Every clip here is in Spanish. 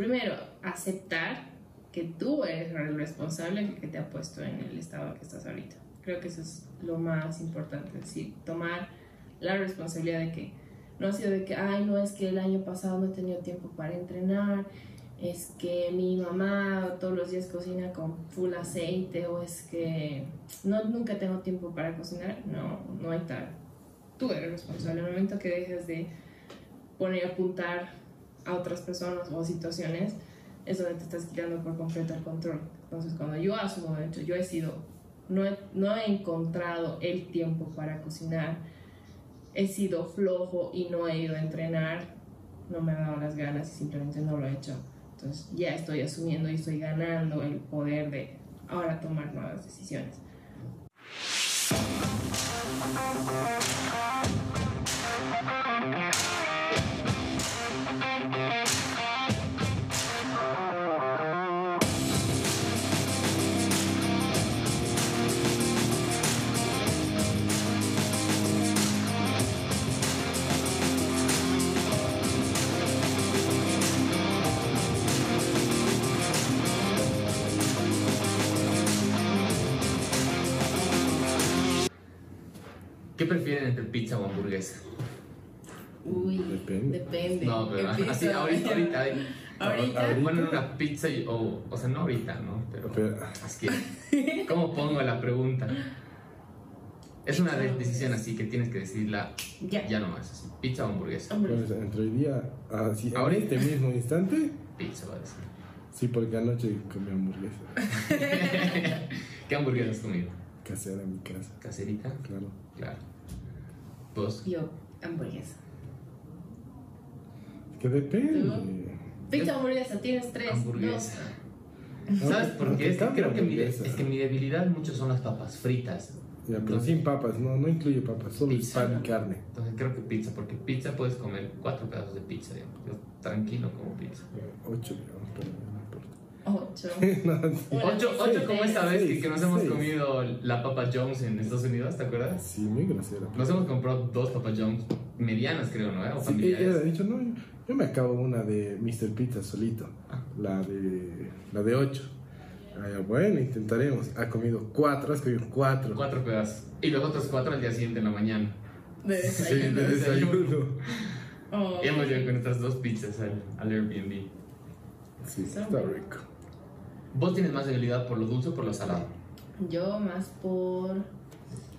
primero, aceptar que tú eres el responsable que te ha puesto en el estado que estás ahorita. Creo que eso es lo más importante, es decir, tomar la responsabilidad de que no ha sido de que, ay, no, es que el año pasado no he tenido tiempo para entrenar, es que mi mamá todos los días cocina con full aceite o es que no, nunca tengo tiempo para cocinar. No, no hay tal. Tú eres responsable. En el momento que dejes de poner apuntar a otras personas o situaciones, es donde te estás quitando por completo el control. Entonces, cuando yo asumo, de hecho, yo he sido, no he, no he encontrado el tiempo para cocinar, he sido flojo y no he ido a entrenar, no me ha dado las ganas y simplemente no lo he hecho. Entonces ya estoy asumiendo y estoy ganando el poder de ahora tomar nuevas decisiones. Prefieren entre pizza o hamburguesa? Uy, Depende. depende. No, pero así, ahorita, ahorita. Ahorita. ahorita. Ponen una pizza y, o, o sea, no ahorita, ¿no? Pero, Pero- es que, ¿cómo pongo la pregunta? Es una de- decisión así que tienes que decidirla Ya. ya nomás, así, pizza o hamburguesa. Pues, entre hoy día, así, en Ahorita. este mismo instante, Pizza va a decir. sí, porque anoche comí hamburguesa ¿Qué hamburguesa has comido? casera en mi casa, ¿Caserita? claro. Claro. ¿Vos? yo, hamburguesa. Que depende. Pizza hamburguesa, tienes tres. Hamburguesa. dos. ¿Sabes por qué? Es que creo que mi, de- es que mi debilidad mucho son las papas fritas. Ya, pero Entonces- sin papas, no, no incluye papas, solo Pizza. pan y carne. Entonces creo que pizza, porque pizza puedes comer cuatro pedazos de pizza, digamos. Yo tranquilo como pizza. Ocho, digamos, pero. Ocho. No, sí. Ocho, ocho como esta vez que, seis, que nos hemos seis. comido la Papa Jones en Estados Unidos, ¿te acuerdas? Sí, muy grosera. Nos hemos comprado dos Papa Jones medianas, creo, ¿no? O Sí, ella familiares. ha dicho, no, yo, yo me acabo una de Mr. Pizza solito, Ah. la de la de 8. bueno, intentaremos. Ha comido cuatro, has comido cuatro. Cuatro pedazos. Y los otros cuatro al día siguiente en la mañana. De Sí, desayuno. de desayuno. Oh. Y hemos llegado con estas dos pizzas al, al Airbnb. Sí, Son está buenas. rico. ¿Vos tienes más debilidad por lo dulce o por lo salado? Yo más por.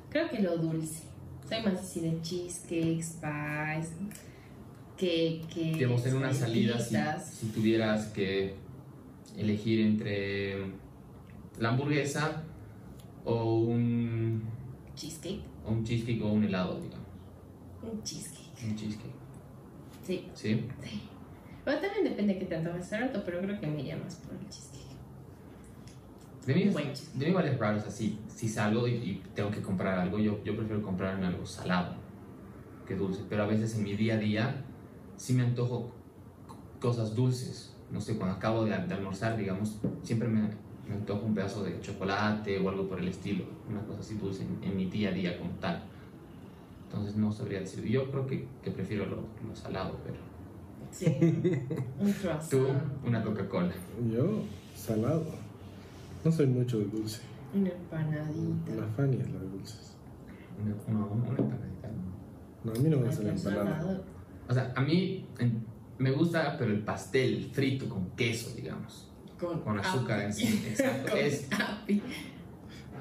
Creo que lo dulce. Soy más así de cheesecake, spice, cake. Digamos, en una salida, si tuvieras que elegir entre la hamburguesa o un, Cheesecake. o un cheesecake o un helado, digamos. Un cheesecake. Un cheesecake. Sí, ¿Sí? sí. Pero también depende de qué tanto hace rato, pero creo que me iría más por el cheesecake. De mí, cheesecake. de mí igual es raro, o sea, si, si salgo y, y tengo que comprar algo, yo, yo prefiero comprar algo salado que dulce, pero a veces en mi día a día sí me antojo cosas dulces. No sé, cuando acabo de, de almorzar, digamos, siempre me, me antojo un pedazo de chocolate o algo por el estilo, una cosa así dulce en, en mi día a día como tal. Entonces no sabría decir, yo creo que, que prefiero lo, lo salado, pero Sí. un croissant. tú, una Coca-Cola. Yo, salado. No soy mucho de dulce. Una empanadita. La Fanny es la de dulces. Una, una, una empanadita, ¿no? No, a mí no me gusta la empanada. O sea, a mí me gusta, pero el pastel frito con queso, digamos. Con, Con azúcar api. encima, exacto. Con Es- api.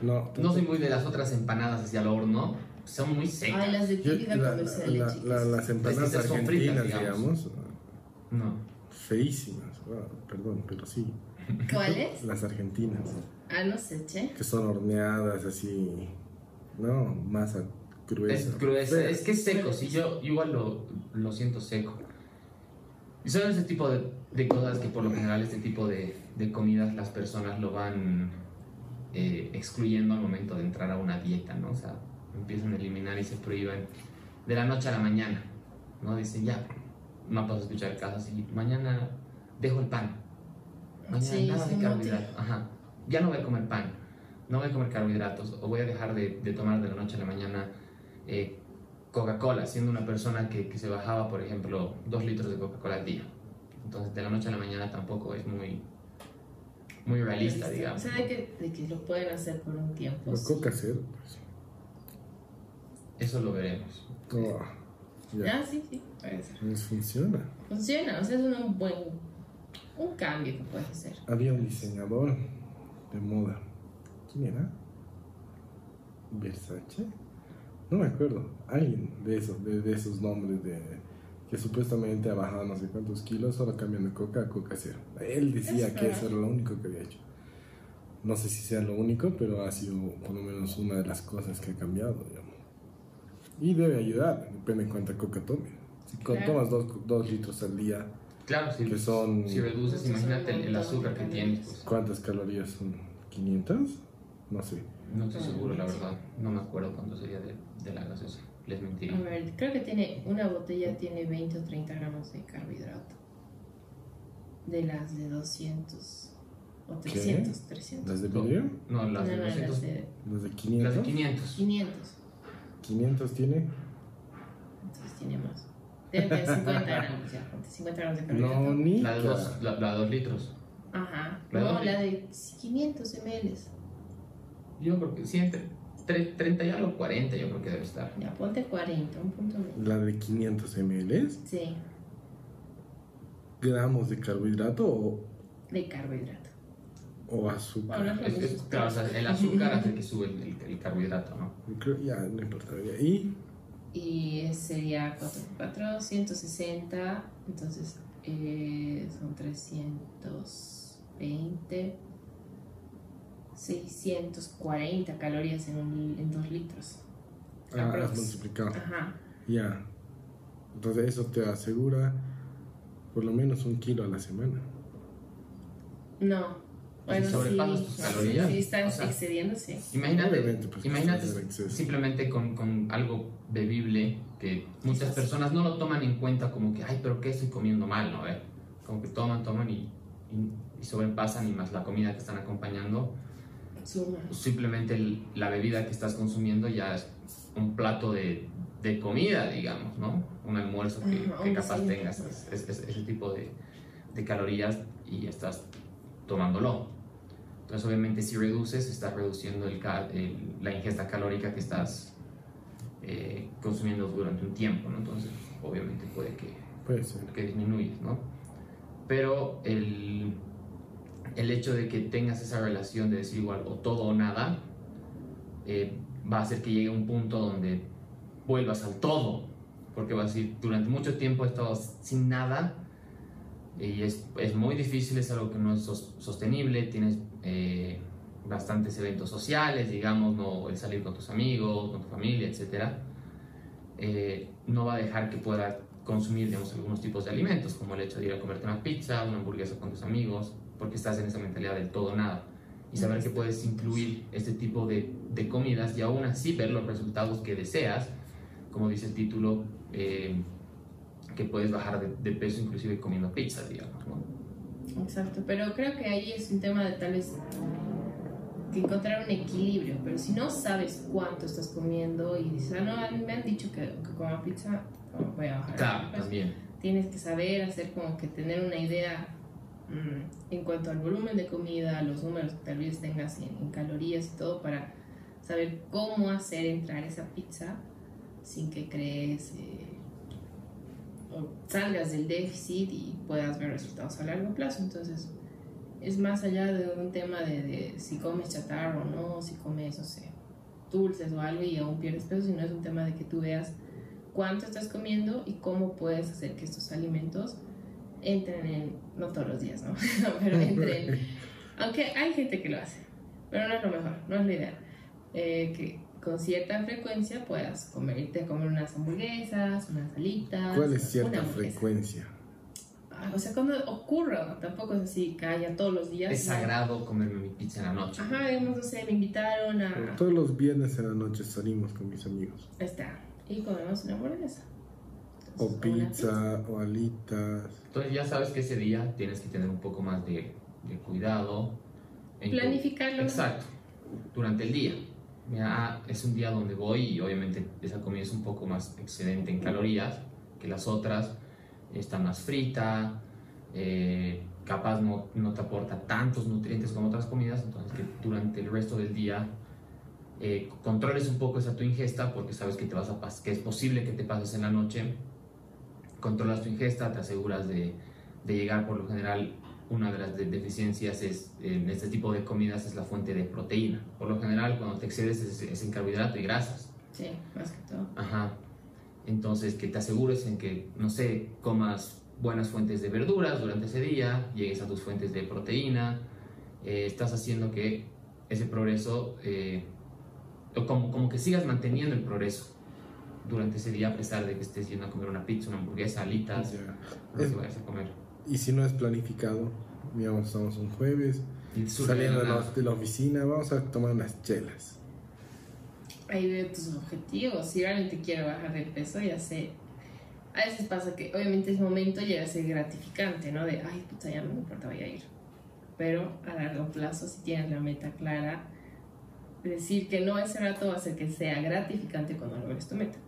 No, No soy muy de las otras empanadas hacia el horno. Son muy Ay, secas. las de Yo- típica la- la- la- las empanadas fritas, argentinas, digamos. digamos, No. feísimas. Wow, perdón, pero sí. ¿Cuáles? Las argentinas, Ah, no sé, che. que son horneadas así. No, masa gruesa. Es gruesa. Es que es seco. Sí, yo igual lo, lo siento seco. Y son ese tipo de, de cosas que por lo general este tipo de, de comidas las personas lo van eh, excluyendo al momento de entrar a una dieta, ¿no? O sea, empiezan a eliminar y se prohíben de la noche a la mañana, ¿no? Dicen, ya, no puedo escuchar casos y mañana dejo el pan. Mañana Sí, nada de carbohidratos. Ajá. Ya no voy a comer pan, no voy a comer carbohidratos o voy a dejar de, de tomar de la noche a la mañana eh, Coca-Cola, siendo una persona que, que se bajaba, por ejemplo, dos litros de Coca-Cola al día. Entonces, de la noche a la mañana tampoco es muy, muy realista, digamos. O sea, de que, de que lo pueden hacer por un tiempo. Coca cero, pues. Eso lo veremos. Oh, ya. Ah, sí, sí, ser. Pues funciona. Funciona, o sea, es un buen un cambio que puedes hacer. Había un diseñador de moda. ¿Quién era? ¿Versace? No me acuerdo. Alguien de esos, de, de esos nombres de que supuestamente ha bajado no sé cuántos kilos solo cambiando coca a coca cero. Él decía Es que verdad. eso era lo único que había hecho. No sé si sea lo único, pero ha sido por lo menos una de las cosas que ha cambiado, digamos. Y debe ayudar, depende de cuánta coca tome. Si Claro. tomas dos, dos litros al día, Claro, si, Que son- si reduces, imagínate el, el azúcar de que tienes. Pues, ¿cuántas calorías son? ¿500? No sé. no estoy seguro, la verdad. No me acuerdo cuánto sería de, de la gaseosa. Les mentiría. A ver, creo que tiene una botella tiene 20 o 30 gramos de carbohidrato. De las de 200 o 300, 300. ¿Las de No, vidrio? No, No, las de no, 200. las de ¿Las de Las 500? de 500. 500. 500 tiene. Entonces tiene más. Debe tener 50 gramos ya, ponte 50 gramos de carbohidrato. No, ni. La de 2 la, la de dos litros. Ajá. ¿La de No, dos la de 500 ml. Yo creo que sí, entre tre- 30 y algo, 40 yo creo que debe estar. Ya, ponte 40, un punto medio. La de 500 ml. Sí, Gramos de carbohidrato o, de carbohidrato. O azúcar. Bueno, Es, es- claro, o sea, el azúcar hace que sube el, el- el carbohidrato, ¿no? Creo- ya, no importa. Y Y sería 4 por 4, 160. Entonces eh, son 320. 640 calorías en, un, en 2 litros. ah, has multiplicado. Ajá. Ya. Entonces eso te asegura por lo menos un kilo a la semana. No. Bueno, Si sobrepasas sí. tus calorías, Si están o sea, excediéndose. Imagínate, Obviamente, pues, imagínate exceso. simplemente con, con algo bebible que muchas personas no lo toman en cuenta como que, ay, pero ¿qué estoy comiendo mal? ¿no? Eh, Como que toman, toman y, y, y sobrepasan y más la comida que están acompañando. Suma. Simplemente el- la bebida que estás consumiendo ya es un plato de, de comida, digamos, ¿no? Un almuerzo que, Ajá, que un capaz desayuno. tengas es- es- es- ese tipo de, de calorías y estás tomándolo. Entonces, obviamente, si reduces, estás reduciendo el ca- el- la ingesta calórica que estás eh, consumiendo durante un tiempo, ¿no? Entonces, obviamente puede que, Puede ser. que disminuyes, ¿no? Pero el, el hecho de que tengas esa relación de decir igual o todo o nada, eh, va a hacer que llegue un punto donde vuelvas al todo, porque vas a decir, durante mucho tiempo he estado sin nada y es, es muy difícil, es algo que no es sos- sostenible, tienes eh, bastantes eventos sociales, digamos, no, el salir con tus amigos, con tu familia, etc. Eh, no va a dejar que puedas consumir, digamos, algunos tipos de alimentos, como el hecho de ir a comerte una pizza, una hamburguesa con tus amigos, porque estás en esa mentalidad del todo nada. Y saber que puedes incluir este tipo de, de comidas y aún así ver los resultados que deseas, como dice el título, eh, que puedes bajar de, de peso inclusive comiendo pizza, digamos, ¿no? Exacto, pero creo que ahí es un tema de tal vez que encontrar un equilibrio, pero si no sabes cuánto estás comiendo y dices, ah, no, me han dicho que, que coma pizza, no, voy a bajar. Claro, Pues, también. Tienes que saber hacer como que tener una idea mm, en cuanto al volumen de comida, los números que tal vez tengas en, en calorías y todo para saber cómo hacer entrar esa pizza sin que crees eh, salgas del déficit y puedas ver resultados a largo plazo. Entonces, es más allá de un tema de, de si comes chatarra o no, si comes, no sé, dulces o algo y aún pierdes peso, sino es un tema de que tú veas cuánto estás comiendo y cómo puedes hacer que estos alimentos entren en, no todos los días, ¿no? pero entren, aunque hay gente que lo hace, pero no es lo mejor, no es lo ideal. Eh, que con cierta frecuencia puedas comer, irte a comer unas hamburguesas, unas alitas. ¿Cuál es una cierta frecuencia? Ah, O sea, cuando ocurra, tampoco es así que haya todos los días. Es ¿no? sagrado comerme mi pizza en la noche. Ajá, digamos, no sé, me invitaron a... Todos los viernes en la noche salimos con mis amigos. Está, y comemos una hamburguesa. O Entonces, una pizza, o alitas. Entonces ya sabes que ese día tienes que tener un poco más de, de cuidado. en tu- Planificarlo. Exacto, durante el día. Mira, ah, es un día donde voy y obviamente esa comida es un poco más excedente en calorías que las otras. Está más frita, eh, capaz no, no, te aporta tantos nutrientes como otras comidas, entonces que durante el resto del día eh, controles un poco esa tu ingesta porque sabes que, te vas a que es posible que te pases en la noche, controlas tu ingesta, te aseguras de, de llegar por lo general una de las deficiencias es, en este tipo de comidas es la fuente de proteína. Por lo general, cuando te excedes es, en carbohidrato y grasas. Sí, más que todo. Ajá. Entonces, que te asegures en que, no sé, comas buenas fuentes de verduras durante ese día, llegues a tus fuentes de proteína, eh, estás haciendo que ese progreso, eh, como, como que sigas manteniendo el progreso durante ese día a pesar de que estés yendo a comer una pizza, una hamburguesa, alitas, lo que vayas a comer. Y si no es planificado, digamos, estamos un jueves, saliendo de la, de la, oficina, vamos a tomar unas chelas. Ahí veo tus objetivos. Si realmente quiero bajar de peso, ya sé. A veces pasa que, obviamente, ese momento llega a ser gratificante, ¿no? De, ay, puta, ya no me importa, voy a ir. Pero a largo plazo, si tienes la meta clara, decir que no ese rato va a hacer que sea gratificante cuando logres tu meta.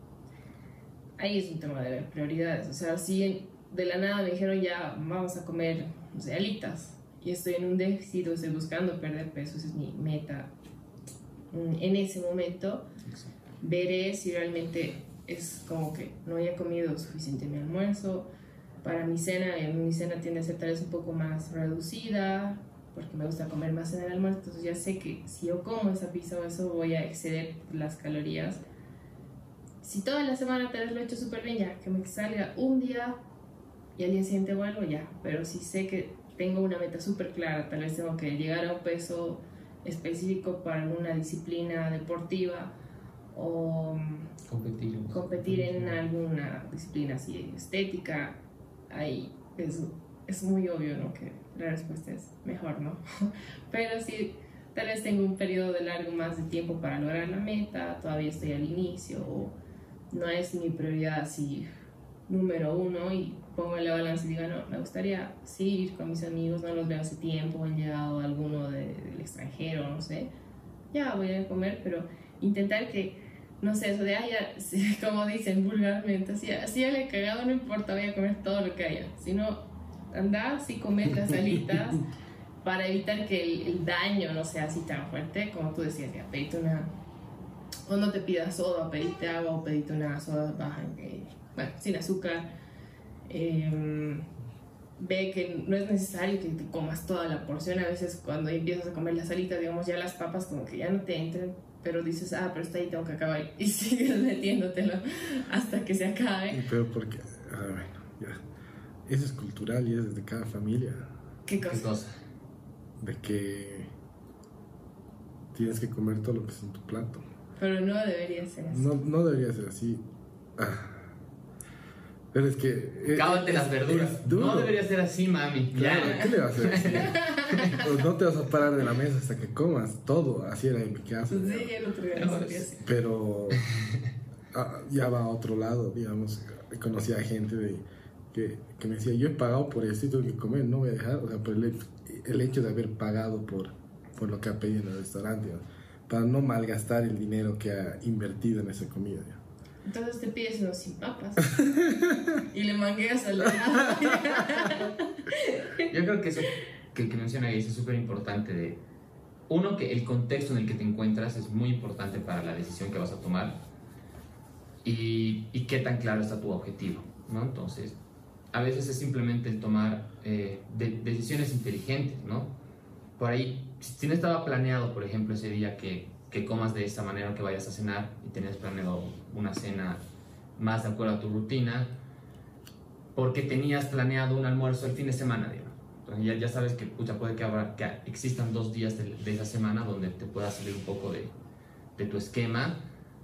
Ahí es un tema de ver prioridades. O sea, si de la nada me dijeron ya vamos a comer no sé, alitas y estoy en un déficit o estoy buscando perder peso, esa es mi meta mm, en ese momento, veré si realmente es como que no haya comido suficiente mi almuerzo. Para mi cena, mi cena tiende a ser tal vez un poco más reducida, porque me gusta comer más en el almuerzo, entonces ya sé que si yo como esa pizza o eso voy a exceder las calorías. Si toda la semana tal vez lo he hecho súper bien, ya que me salga un día y al día siguiente vuelvo ya, pero si sé que tengo una meta súper clara, tal vez tengo que llegar a un peso específico para alguna disciplina deportiva o competir, competir en alguna disciplina así estética, ahí es, es muy obvio ¿no? que la respuesta es mejor, ¿no? Pero si tal vez tengo un periodo de largo más de tiempo para lograr la meta, todavía estoy al inicio o no es mi prioridad así número uno y pongo en la balanza y digo, no, me gustaría sí ir con mis amigos, no los veo hace tiempo, han llegado alguno del extranjero, no sé, ya voy a comer, pero intentar que, no sé, eso de, ay, como dicen vulgarmente, así, así ya le he cagado, no importa, voy a comer todo lo que haya, sino andar sí comer las alitas para evitar que el, daño no sea así tan fuerte, como tú decías, ya pedite una, o no te pidas soda, pedite agua o pedite una soda baja, bueno, sin azúcar, Em, ve que no es necesario que te comas toda la porción. A veces cuando empiezas a comer la salita, digamos, ya las papas como que ya no te entran, pero dices, ah, pero está ahí, tengo que acabar. Y sigues metiéndotelo hasta que se acabe. Pero porque, ah, bueno, ya. Eso es cultural y es de cada familia. ¿Qué cosa? De que tienes que comer todo lo que es en tu plato. Pero no debería ser así. No, no debería ser así. Ah pero es que. Eh, Cábate las verduras. No debería ser así, mami. Claro, ¿qué le va a hacer así? pues no te vas a parar de la mesa hasta que comas todo. Así era en mi casa. Sí, el otro día Pero ah, ya va a otro lado, digamos. Conocí a gente de, que, que, me decía: Yo he pagado por esto y tengo que comer, no voy a dejar. O sea, por el, el hecho de haber pagado por, por lo que ha pedido en el restaurante, para no malgastar el dinero que ha invertido en esa comida. Entonces te pides unos sin papas y le mangueas al lado. Yo creo que eso que, que menciona ahí es súper importante de uno que el contexto en el que te encuentras es muy importante para la decisión que vas a tomar y, y qué tan claro está tu objetivo, ¿no? Entonces, a veces es simplemente el tomar eh, decisiones inteligentes, ¿no? Por ahí, si no estaba planeado, por ejemplo, ese día que que comas de esta manera que vayas a cenar y tenías planeado una cena más de acuerdo a tu rutina, porque tenías planeado un almuerzo el fin de semana, digamos. Entonces ya, ya sabes que pucha, puede que, que existan dos días de, esa semana donde te pueda salir un poco de, de, tu esquema.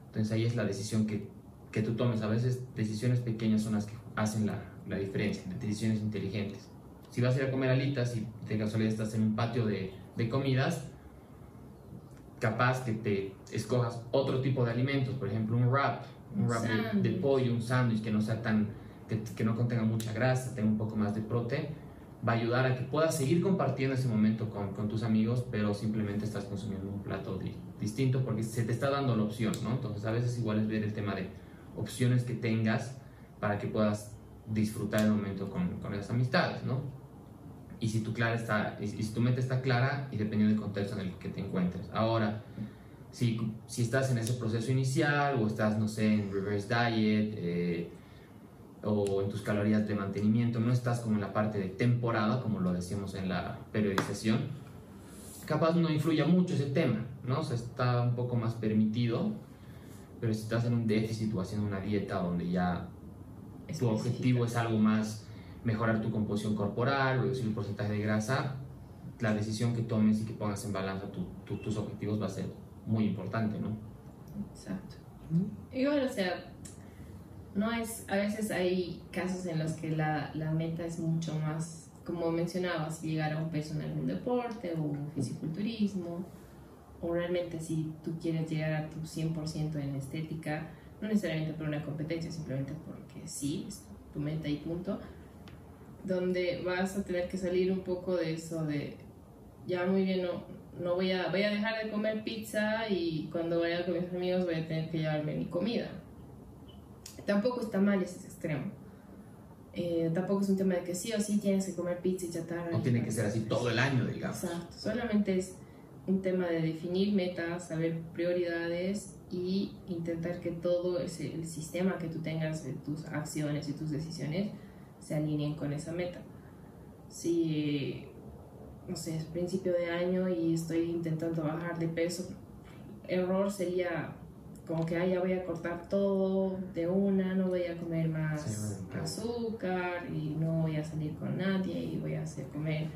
Entonces ahí es la decisión que, que, tú tomes. A veces decisiones pequeñas son las que hacen la, la diferencia, decisiones inteligentes. Si vas a ir a comer alitas y de casualidad estás en un patio de, de comidas, capaz que te escojas otro tipo de alimentos, por ejemplo un wrap, un, wrap de, pollo, un sándwich que no sea tan, que, que, no contenga mucha grasa, tenga un poco más de prote, va a ayudar a que puedas seguir compartiendo ese momento con, con tus amigos, pero simplemente estás consumiendo un plato distinto porque se te está dando la opción, ¿no? Entonces a veces igual es ver el tema de opciones que tengas para que puedas disfrutar el momento con, con esas amistades, ¿no? Y si tu, clara está, y si tu meta está clara y dependiendo del contexto en el que te encuentres. Ahora, si, si estás en ese proceso inicial o estás, no sé, en reverse diet eh, o en tus calorías de mantenimiento, no estás como en la parte de temporada, como lo decíamos en la periodización, capaz no influya mucho ese tema, ¿no? O sea, está un poco más permitido, pero si estás en un déficit o haciendo una dieta donde ya tu objetivo es algo más mejorar tu composición corporal, reducir el porcentaje de grasa, la decisión que tomes y que pongas en balanza tus objetivos va a ser muy importante, ¿no? Exacto. Igual, o sea, no es, a veces hay casos en los que la, la meta es mucho más, como mencionabas, llegar a un peso en algún deporte o fisiculturismo, o realmente si tú quieres llegar a tu 100% en estética, no necesariamente por una competencia, simplemente porque sí, es tu meta y punto, donde vas a tener que salir un poco de eso de, ya muy bien, no, no voy a, voy a dejar de comer pizza y cuando vaya con mis amigos voy a tener que llevarme mi comida. Tampoco está mal ese extremo. Eh, tampoco es un tema de que sí o sí tienes que comer pizza y chatarra. No tiene que ser así todo el año, digamos. Exacto. Solamente es un tema de definir metas, saber prioridades y intentar que todo ese, el sistema que tú tengas de tus acciones y tus decisiones se alineen con esa meta. Si, no sé, es principio de año y estoy intentando bajar de peso, error sería como que ah, ya voy a cortar todo de una, no voy a comer más azúcar y no voy a salir con nadie y voy a hacer comer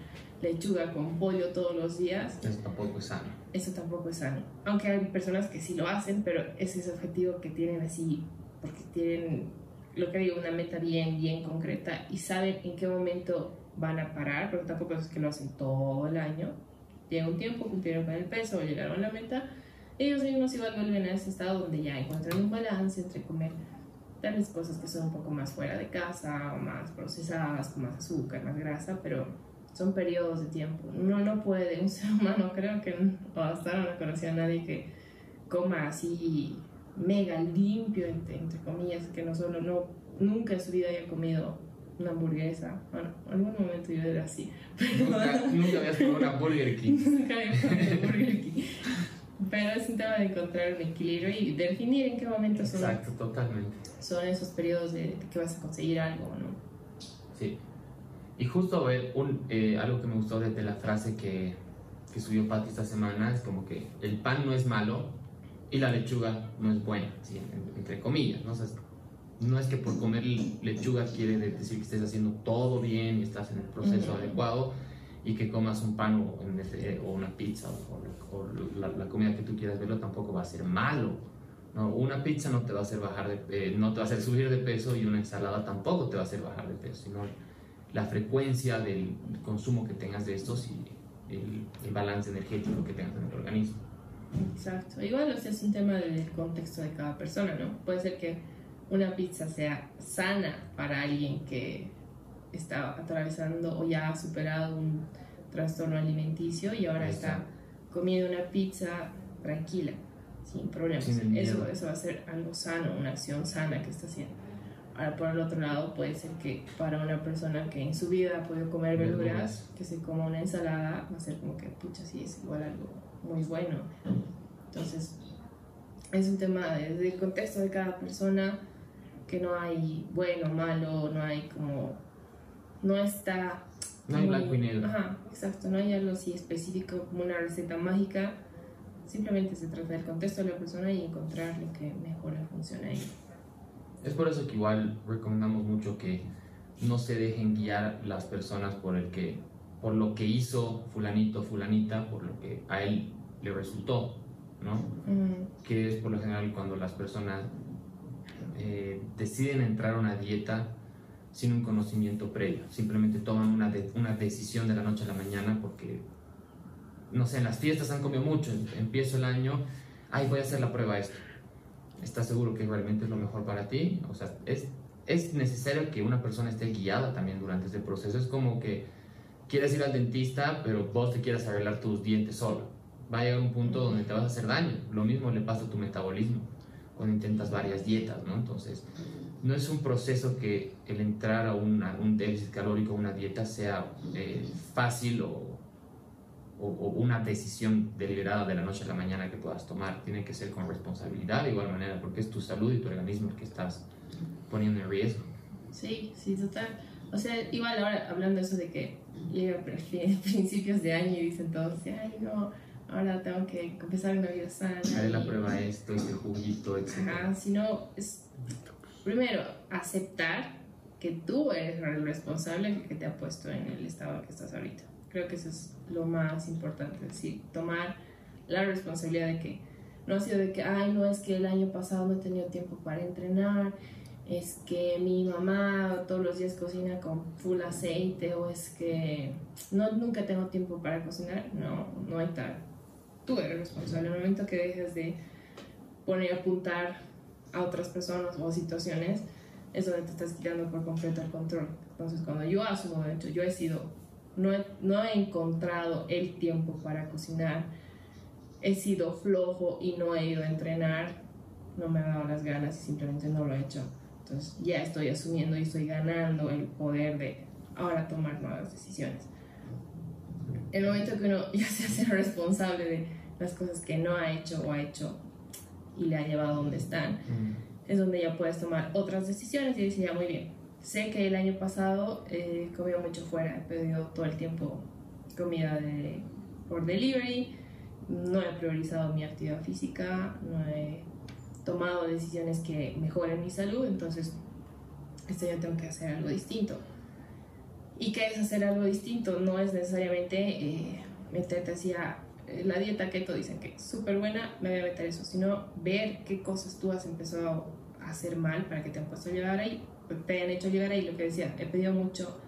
lechuga con pollo todos los días. Eso tampoco es sano. Eso tampoco es sano. Aunque hay personas que sí lo hacen, pero ese es el objetivo que tienen así, porque tienen lo que digo, una meta bien, bien concreta y saben en qué momento van a parar, pero tampoco es que lo hacen todo el año. Llega un tiempo, cumplieron con el peso llegaron a la meta, ellos mismos igual vuelven a ese estado donde ya encuentran un balance entre comer tales cosas que son un poco más fuera de casa o más procesadas, con más azúcar, más grasa, pero son periodos de tiempo. Uno no puede, un ser humano creo que hasta ahora no conocía a nadie que coma así mega limpio, entre, entre, comillas, que no solo no, nunca en su vida haya comido una hamburguesa. Bueno, en algún momento yo era así. Pero, nunca, nunca habías comido una Burger King. nunca había comido Burger King. Pero es un tema de encontrar un equilibrio y definir en qué momento son, Exacto, totalmente. son esos periodos de, que vas a conseguir algo, ¿no? Sí. Y justo ver un, eh, algo que me gustó desde la frase que, que subió Patti esta semana es como que el pan no es malo, y la lechuga no es buena, entre comillas, ¿no? no es que por comer lechuga quiere decir que estés haciendo todo bien y estás en el proceso adecuado y que comas un pan o, o una pizza o, la, comida que tú quieras verlo tampoco va a ser malo. ¿no? Una pizza no te va a hacer bajar de, eh, no te va a hacer subir de peso y una ensalada tampoco te va a hacer bajar de peso, sino la frecuencia del consumo que tengas de estos y el, el balance energético que tengas en el organismo. Exacto. Igual o sea, es un tema del contexto de cada persona, ¿no? Puede ser que una pizza sea sana para alguien que está atravesando o ya ha superado un trastorno alimenticio y ahora está comiendo una pizza tranquila, sin problemas. eso, eso va a ser algo sano, una acción sana que está haciendo. Ahora, por el otro lado, puede ser que para una persona que en su vida ha podido comer verduras, que se coma una ensalada, va a ser como que, pucha, sí, es igual algo muy bueno. Entonces, es un tema del contexto de cada persona, que no hay bueno, malo, no hay como, no está... No hay blanco y negro. Ajá, exacto, no hay algo así específico como una receta mágica, simplemente se trata del contexto de la persona y encontrar lo que mejor le funciona a ella. Es por eso que igual recomendamos mucho que no se dejen guiar las personas por el que por lo que hizo fulanito, fulanita, por lo que a él le resultó, ¿no? Que es por lo general cuando las personas eh, deciden entrar a una dieta sin un conocimiento previo, simplemente toman una, una decisión de la noche a la mañana porque, no sé, en las fiestas han comido mucho, empiezo el año, ay, voy a hacer la prueba esto. ¿Estás seguro que realmente es lo mejor para ti? O sea, es, es necesario que una persona esté guiada también durante este proceso. Es como que quieres ir al dentista, pero vos te quieres arreglar tus dientes solo. Va a llegar un punto donde te vas a hacer daño. Lo mismo le pasa a tu metabolismo cuando intentas varias dietas, ¿no? Entonces, no es un proceso que el entrar a, un déficit calórico, una dieta, sea eh, fácil o, o, una decisión deliberada de la noche a la mañana que puedas tomar. Tiene que ser con responsabilidad de igual manera, porque es tu salud y tu organismo el que estás poniendo en riesgo. Sí, sí, total. O sea, igual ahora hablando de eso de que llega a principios de año y dicen todos, ay no, ahora tengo que empezar una vida sana. Haré la prueba esto, este juguito, etc. Ajá, sino es primero, aceptar que tú eres el responsable que te ha puesto en el estado que estás ahorita. Creo que eso es lo más importante, decir, tomar la responsabilidad de que no ha sido de que, ay, no es que el año pasado no he tenido tiempo para entrenar, es que mi mamá todos los días cocina con full aceite o es que no, nunca tengo tiempo para cocinar. No, no hay tal. Tú eres responsable. En el momento que dejes de poner apuntar a otras personas o situaciones, es donde te estás quitando por completo el control. Entonces, cuando yo asumo, de hecho, yo he sido, no no he encontrado el tiempo para cocinar, he sido flojo y no he ido a entrenar, no me ha dado las ganas y simplemente no lo he hecho. Entonces, ya estoy asumiendo y estoy ganando el poder de ahora tomar nuevas decisiones. El momento que uno ya se hace responsable de las cosas que no ha hecho o ha hecho y le ha llevado a donde están, es donde ya puedes tomar otras decisiones y decir, ya muy bien, sé que el año pasado he comido mucho fuera, he pedido todo el tiempo comida de, por delivery, no he priorizado mi actividad física, no he tomado decisiones que mejoren mi salud, entonces este ya tengo que hacer algo distinto. ¿Y qué es hacer algo distinto? No es necesariamente eh, meterte hacia eh, la dieta keto dicen que es súper buena, me voy a meter eso, sino ver qué cosas tú has empezado a hacer mal para que te han puesto a llegar ahí, te hayan hecho llegar ahí, lo que decía, he pedido mucho,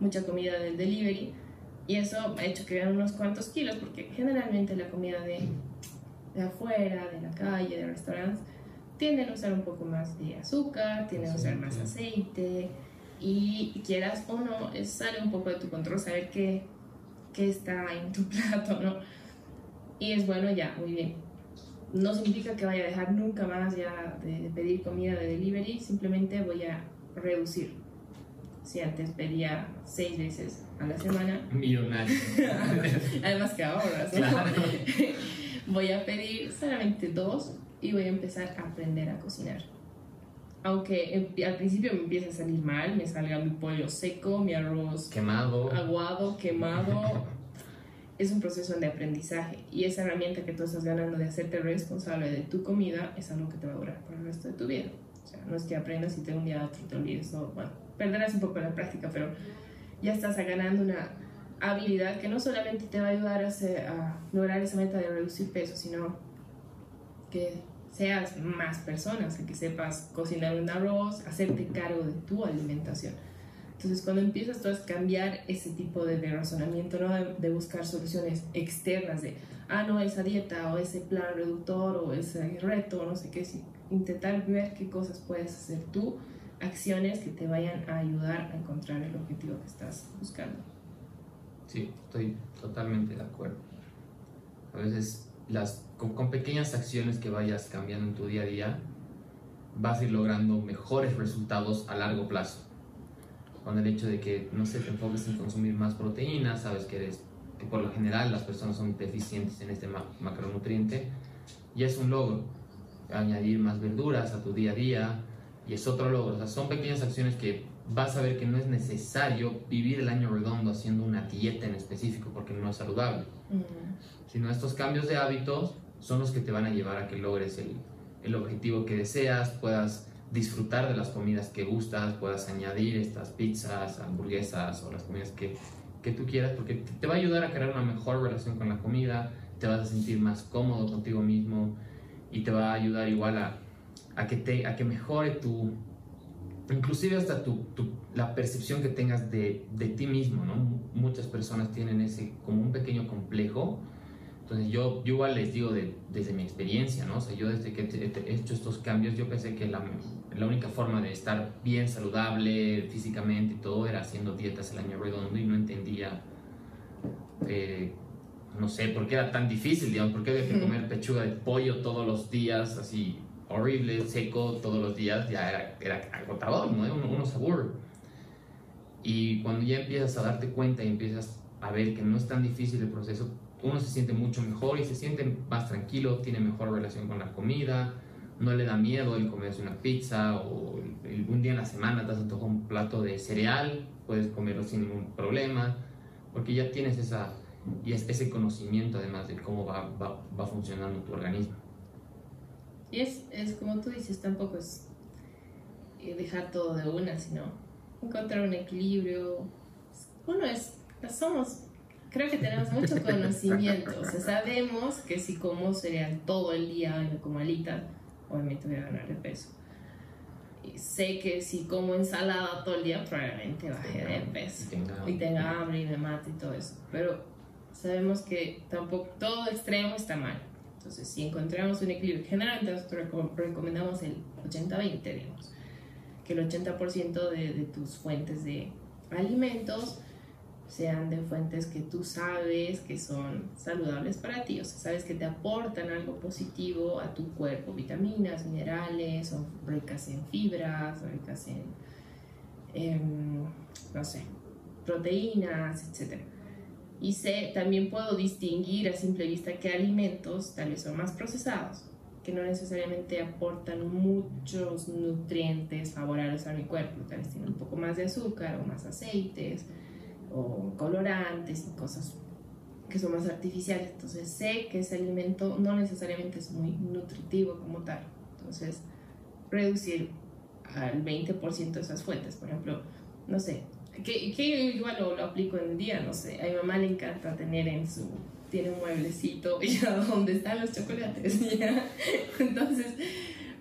mucha comida del delivery y eso ha hecho que vean unos cuantos kilos, porque generalmente la comida de, de afuera, de la calle, de restaurantes, tienden a usar un poco más de azúcar, tienden a usar más aceite y quieras o no, sale un poco de tu control saber qué, qué está en tu plato, ¿no? y es bueno ya, muy bien. No significa que vaya a dejar nunca más ya de, pedir comida de delivery, simplemente voy a reducir. Si antes pedía seis veces a la semana. Millonario. Además que ahora, voy a pedir solamente dos y voy a empezar a aprender a cocinar. Aunque al principio me empieza a salir mal, me salga mi pollo seco, mi arroz quemado, aguado, quemado es un proceso de aprendizaje y esa herramienta que tú estás ganando de hacerte responsable de tu comida es algo que te va a durar por el resto de tu vida. O sea, no es que aprendas y te un día a otro te olvides, no, bueno, perderás un poco la práctica, pero ya estás ganando una habilidad que no solamente te va a ayudar a, a lograr esa meta de reducir peso, sino que seas más personas, que sepas cocinar un arroz, hacerte cargo de tu alimentación entonces, cuando empiezas tú a cambiar ese tipo de, razonamiento, ¿no? De, buscar soluciones externas de, ah, no, esa dieta o ese plan reductor o ese reto, no sé qué, intentar ver qué cosas puedes hacer tú, acciones que te vayan a ayudar a encontrar el objetivo que estás buscando. Sí, estoy totalmente de acuerdo. A veces las, con, pequeñas acciones que vayas cambiando en tu día a día, vas a ir logrando mejores resultados a largo plazo con el hecho de que, no sé, te enfoques en consumir más proteínas, sabes que que por lo general las personas son deficientes en este macronutriente, y es un logro. Añadir más verduras a tu día a día, y es otro logro. O sea, son pequeñas acciones que vas a ver que no es necesario vivir el año redondo haciendo una dieta en específico porque no es saludable. Sino estos cambios de hábitos son los que te van a llevar a que logres el, el objetivo que deseas, puedas disfrutar de las comidas que gustas, puedas añadir estas pizzas, hamburguesas o las comidas que, que tú quieras, porque te, va a ayudar a crear una mejor relación con la comida, te vas a sentir más cómodo contigo mismo y te va a ayudar igual a, a que, te, a que mejore tu, inclusive hasta tu, tu, la percepción que tengas de, de ti mismo, ¿no? Muchas personas tienen ese como un pequeño complejo entonces yo, yo igual les digo de, desde mi experiencia, ¿no? O sea, yo desde que he hecho estos cambios, yo pensé que la, la única forma de estar bien saludable físicamente y todo era haciendo dietas el año redondo y no entendía, eh, no sé, por qué era tan difícil, digamos, por qué había que comer pechuga de pollo todos los días, así horrible, seco todos los días, ya era, era agotador, ¿no? Uno, uno se. Y cuando ya empiezas a darte cuenta y empiezas a ver que no es tan difícil el proceso, uno se siente mucho mejor y se siente más tranquilo, tiene mejor relación con la comida, no le da miedo el comerse una pizza o el- un día en la semana te has un plato de cereal, puedes comerlo sin ningún problema, porque ya tienes esa, y es- ese conocimiento además de cómo va, va, va funcionando tu organismo. Y es, es como tú dices, tampoco es eh, dejar todo de una, sino encontrar un equilibrio. Uno es, somos, creo que tenemos mucho conocimiento, o sea, sabemos que si como cereal todo el día y no como alitas, obviamente voy a ganar de peso. Y sé que si como ensalada todo el día, probablemente baje de peso y tenga hambre y me mate y todo eso. Pero sabemos que tampoco todo extremo está mal. Entonces, si encontramos un equilibrio, generalmente nosotros reco- recomendamos el 80-20, digamos, que el 80% de, tus fuentes de alimentos sean de fuentes que tú sabes que son saludables para ti, o sea, sabes que te aportan algo positivo a tu cuerpo, vitaminas, minerales, son ricas en fibras, ricas en, em, no sé, proteínas, etc. Y sé, también puedo distinguir a simple vista qué alimentos tal vez son más procesados, que no necesariamente aportan muchos nutrientes favorables a mi cuerpo, tal vez tienen un poco más de azúcar o más aceites o colorantes y cosas que son más artificiales. Entonces sé que ese alimento no necesariamente es muy nutritivo como tal. Entonces reducir al 20% de esas fuentes, por ejemplo, no sé, que, que igual lo, lo aplico en el día, no sé, a mi mamá le encanta tener en su, tiene un mueblecito ya donde están los chocolates, ¿ya? entonces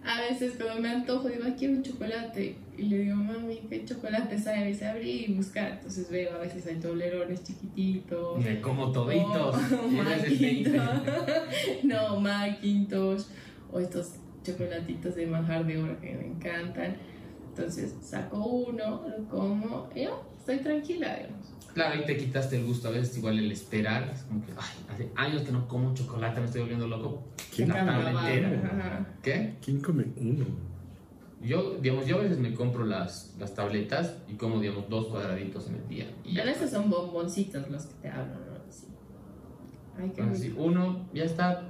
a veces cuando me antojo digo, "Ay, quiero un chocolate, y le digo, mami, ¿qué chocolate sabe? Me dice, abrir y buscar, entonces veo, a veces hay toblerones chiquititos, Me como toditos. o y eres el 20. Macintosh, no, Macintosh, o estos chocolatitos de manjar de oro que me encantan. Entonces saco uno, lo como y yo estoy tranquila, digamos. Claro, y te quitaste el gusto a veces, igual el esperar. Es como que, ay, hace años que no como chocolate, me estoy volviendo loco. ¿Quién, La tabla entera. ¿Qué? quién come uno? Yo, digamos, yo a veces me compro las, las tabletas y como, digamos, dos cuadraditos en el día. Y ya Pero estos son bomboncitos los que te hablo, ¿no? Sí. Ay, qué Entonces, rico. uno, ya está,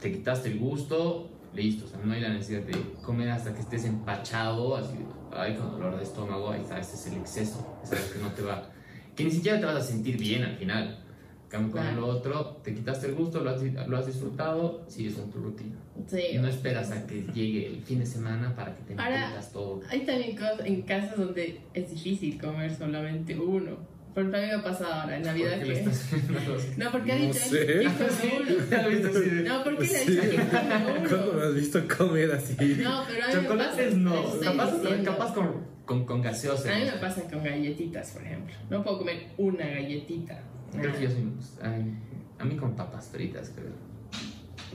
te quitaste el gusto, listo. O sea, no hay la necesidad de comer hasta que estés empachado, así, ay, con dolor de estómago, ahí está, ese es el exceso. Es algo que no te va, que ni siquiera te vas a sentir bien al final. Cambio, con Claro. lo otro, te quitaste el gusto, lo has, lo has disfrutado, sigues con tu rutina. Sí. No esperas a que llegue el fin de semana para que te metas todo. Hay también cosas en casas donde es difícil comer solamente uno. Por ejemplo, a mí me ha pasado ahora en Navidad ¿Por qué le que... los- No, porque ha No dicho sé. lo así de- No, ¿por qué le ha dicho ¿quién come ¿Cuándo me uno? has visto comer así? No, pero a mí me Chocolates pasa, no, capaz, diciendo. capaz con, con, con gaseosa. A mí me pasa con galletitas, por ejemplo. No puedo comer una galletita. Creo que yo soy. ay, a mí con papas fritas, creo.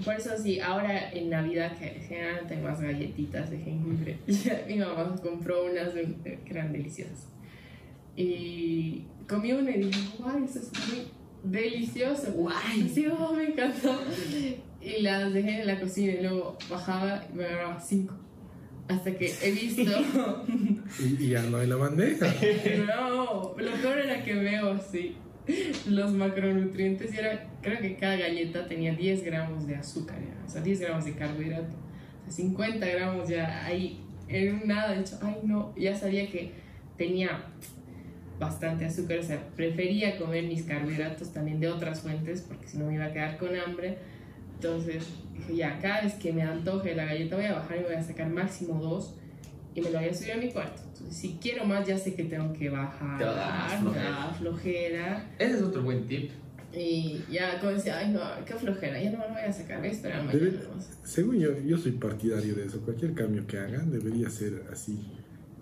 Por eso sí, ahora en Navidad que generalmente hay más galletitas de jengibre. Y mi mamá compró unas que eran deliciosas. Y comí una y dije, guay, eso es muy delicioso. Guay. Sí, oh, me encantó. Y las dejé en la cocina y luego bajaba y me agarraba cinco. Hasta que he visto. Y, y ya no hay la bandeja. no, lo peor era que veo así los macronutrientes y era, creo que cada galleta tenía 10 gramos de azúcar, ya, o sea, 10 gramos de carbohidrato, o sea, 50 gramos ya ahí en un nada, de hecho, ay no, ya sabía que tenía bastante azúcar, o sea, prefería comer mis carbohidratos también de otras fuentes porque si no me iba a quedar con hambre. Entonces dije, ya, cada vez que me antoje la galleta voy a bajar y voy a sacar máximo dos y me lo voy a subir a mi cuarto. Entonces, si quiero más, ya sé que tengo que bajar, Te va a dar más me flojera. flojera. Ese es otro buen tip. Y ya, como decía, ay, no, qué flojera, ya no me lo voy a sacar, voy a esperar mañana. Debe-. Según yo, yo soy partidario de eso. Cualquier cambio que hagan debería ser así.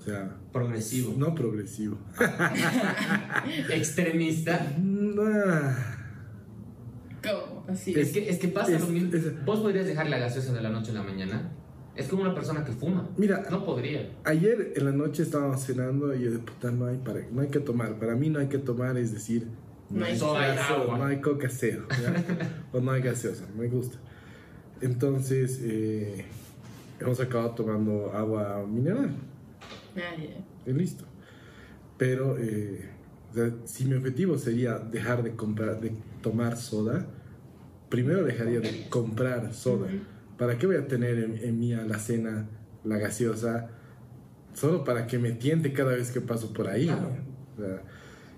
O sea, Progresivo. no progresivo. Extremista. Ah, ¿Cómo? Así. Es que, es que pasa Es- lo mismo. es- Vos podrías dejar la gaseosa de la noche a la mañana. Es como una persona que fuma. Mira, No podría. ayer en la noche estábamos cenando y yo de puta no hay para no hay que tomar. Para mí no hay que tomar es decir No hay Solo hay gaso- agua. no hay coca cero, o no hay gaseosa, me gusta. Entonces, eh, hemos acabado tomando agua mineral. Ah, listo. Pero eh, o sea, si mi objetivo sería dejar de comprar, de tomar soda, primero dejaría de comprar soda. ¿Para qué voy a tener en, en mi alacena la gaseosa? Solo para que me tiente cada vez que paso por ahí. Claro. ¿no? O sea,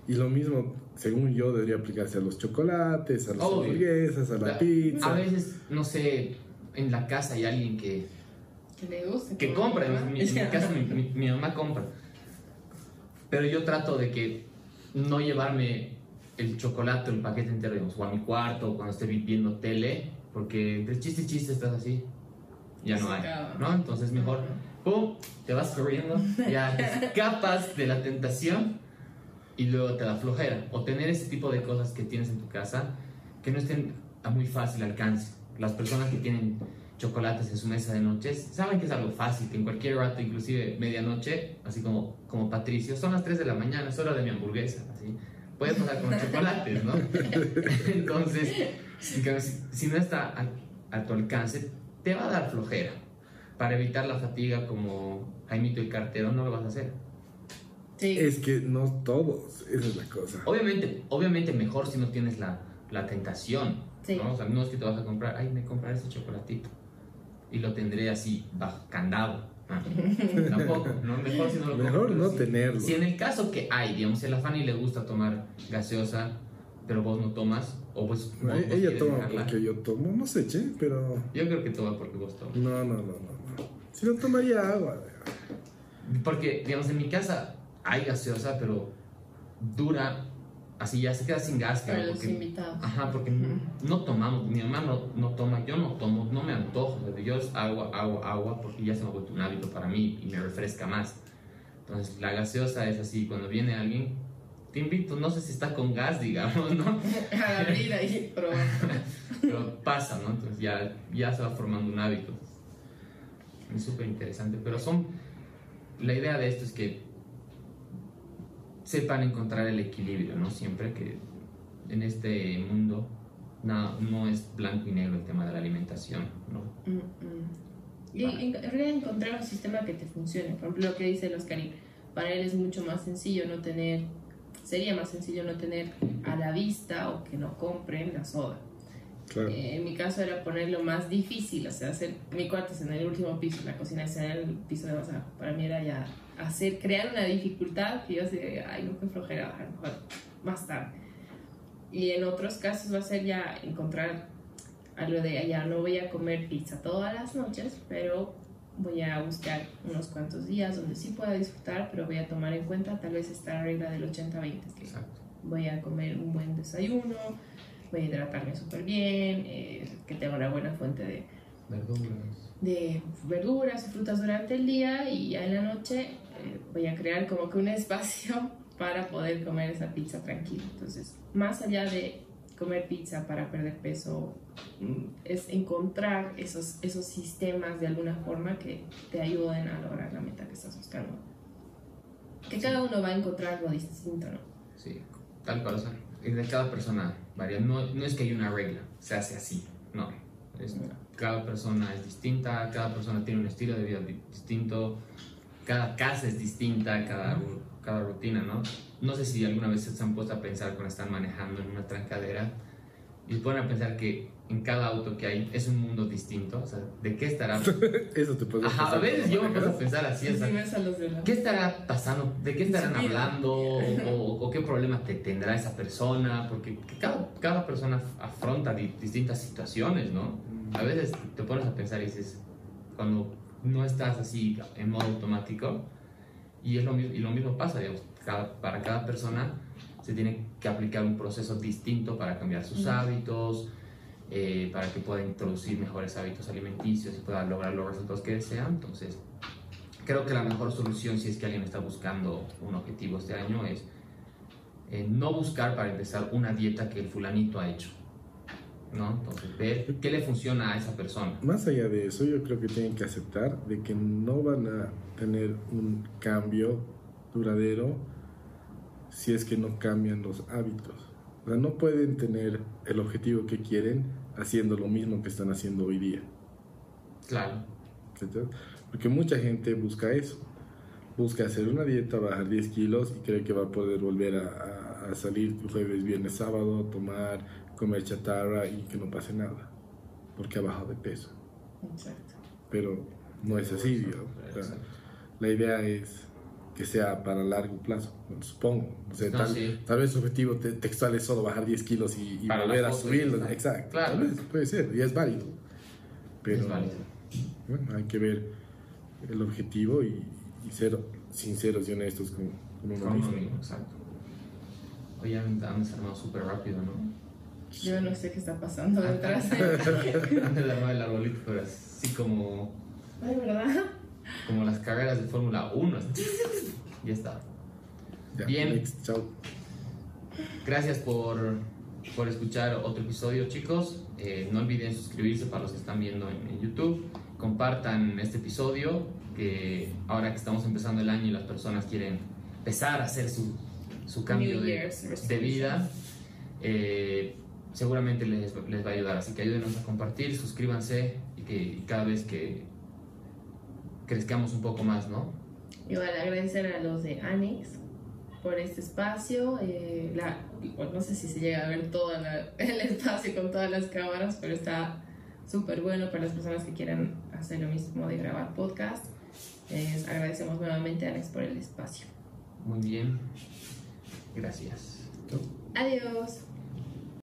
y lo mismo, según yo, debería aplicarse a los chocolates, a las Obvio. hamburguesas, a la A pizza. veces, no sé, en la casa hay alguien que, Que le guste. que como compra, mi mi, casa mi, mi- mi mamá compra. Pero yo trato de que no llevarme el chocolate el paquete entero, digamos, o a mi cuarto, o cuando esté vi- viendo tele, porque entre chiste y chiste estás así, ya no hay. ¿no? Entonces mejor, pum, te vas corriendo, ya te escapas de la tentación y luego te da flojera. O tener ese tipo de cosas que tienes en tu casa que no estén a muy fácil alcance. Las personas que tienen chocolates en su mesa de noches saben que es algo fácil, que en cualquier rato, inclusive medianoche, así como, como Patricio, son las 3 de la mañana, es hora de mi hamburguesa, así. Puedes pasar con chocolates, ¿no? Entonces, si, si no está a, a tu alcance, te va a dar flojera. Para evitar la fatiga como Jaimito el cartero, no lo vas a hacer. Sí. Es que no todos, esa es la cosa. Obviamente, obviamente mejor si no tienes la, la tentación, Sí. ¿no? O sea, no es que te vas a comprar, ay, me compraré ese chocolatito y lo tendré así bajo candado. Ah, tampoco, ¿no? Mejor si no lo Mejor compras, no sí. tenerlo. Si en el caso que hay, digamos, si a la Fanny le gusta tomar gaseosa, pero vos no tomas, o pues No, vos ella toma dejarla, porque yo tomo, no sé, che, pero yo creo que toma porque vos tomas. no, no, no, no. no. Si no tomaría agua. Porque, digamos, en mi casa hay gaseosa, pero dura, así ya se queda sin gas, Para claro, los invitados. Ajá, porque no tomamos, mi mamá no, no toma, yo no tomo, no me antojo, sea, yo es agua, agua, agua, porque ya se me ha vuelto un hábito para mí y me refresca más. Entonces, la gaseosa es así, cuando viene alguien, te invito, no sé si está con gas, digamos, ¿no? A abrir ahí, probar. Pero pasa, ¿no? Entonces ya, ya se va formando un hábito. Es súper interesante, pero son, la idea de esto es que sepan encontrar el equilibrio, ¿no? Siempre que en este mundo no, no es blanco y negro el tema de la alimentación, ¿no? Mm, mm. Y en, en realidad encontrar un sistema que te funcione. Por ejemplo, lo que dice los Oscar, para él es mucho más sencillo no tener, sería más sencillo no tener a la vista o que no compren la soda. Claro. Eh, en mi caso era ponerlo más difícil, o sea, hacer mi cuarto es en el último piso, la cocina es en el piso de más abajo. Para mí era ya hacer, crear una dificultad que yo decía, ay, no, qué flojera, a lo mejor más tarde. Y en otros casos va a ser ya encontrar algo de, ya no voy a comer pizza todas las noches, pero voy a buscar unos cuantos días donde sí pueda disfrutar, pero voy a tomar en cuenta tal vez esta regla del 80-20, que Exacto. voy a comer un buen desayuno, voy a hidratarme súper bien, eh, que tenga una buena fuente de, Verduras. de verduras y frutas durante el día y ya en la noche voy a crear como que un espacio para poder comer esa pizza tranquila. Entonces, más allá de comer pizza para perder peso, mm, es encontrar esos, esos sistemas de alguna forma que te ayuden a lograr la meta que estás buscando. Que cada uno va a encontrar algo distinto, ¿no? Sí, tal cual. O sea, de cada persona varía. No, no es que hay una regla, se hace así. No. Es- cada persona es distinta, cada persona tiene un estilo de vida di- distinto, cada casa es distinta, cada, cada rutina, ¿no? No sé si alguna vez se han puesto a pensar cuando están manejando en una trancadera y se ponen a pensar que en cada auto que hay es un mundo distinto. O sea, ¿de qué estará? Eso te puede Ajá, a veces yo me pongo a pensar así, o Sí, sea, sí, ves a los de la- ¿Qué estará pasando? ¿De qué estarán hablando? O, o qué problema te tendrá esa persona? Porque cada, cada persona afronta di- distintas situaciones, ¿no? A veces te pones a pensar y dices, cuando no estás así en modo automático, y, es lo, mi- y lo mismo pasa, digamos, cada- para cada persona se tiene que aplicar un proceso distinto para cambiar sus hábitos, eh, para que pueda introducir mejores hábitos alimenticios y pueda lograr los resultados que desea. Entonces, creo que la mejor solución si es que alguien está buscando un objetivo este año es eh, no buscar para empezar una dieta que el fulanito ha hecho. ¿No? Entonces, ver qué le funciona a esa persona. Más allá de eso, yo creo que tienen que aceptar de que no van a tener un cambio duradero si es que no cambian los hábitos. O sea, no pueden tener el objetivo que quieren haciendo lo mismo que están haciendo hoy día. Claro. ¿cachai? Porque mucha gente busca eso. Busca hacer una dieta, bajar 10 kilos y cree que va a poder volver a, a- a salir jueves, viernes, sábado, tomar, comer chatarra y que no pase nada. Porque ha bajado de peso. Exacto. Pero no es así. O sea, la idea es que sea para largo plazo, supongo. O sea, No, tal, sí. tal vez su objetivo te- textual es solo bajar 10 kilos y, y volver a subirlos. Exacto. Claro. Tal vez, puede ser, y es válido. Pero Es válido. bueno, hay que ver el objetivo y, y ser sinceros y honestos con, con uno mismo. exacto. Oye, han, han desarmado súper rápido, ¿no? Yo no sé qué está pasando detrás. Desarmado el arbolito, pero así como, Ay, ¿verdad? como las carreras de Fórmula 1. Ya está. Ya, Bien. next, chao. Gracias por, por escuchar otro episodio, chicos. Eh, no olviden suscribirse para los que están viendo en, en YouTube. Compartan este episodio, que ahora que estamos empezando el año y las personas quieren empezar a hacer su, su cambio de, de vida, eh, seguramente les, les va a ayudar. Así que ayúdenos a compartir, suscríbanse y que y cada vez que crezcamos un poco más, ¿no? Igual agradecer a los de Anix por este espacio. eh, la, bueno, no sé si se llega a ver todo la- el espacio con todas las cámaras, pero está súper bueno para las personas que quieran hacer lo mismo de grabar podcast. Les agradecemos nuevamente a Alex por el espacio. Muy bien. Gracias. Chao. Adiós.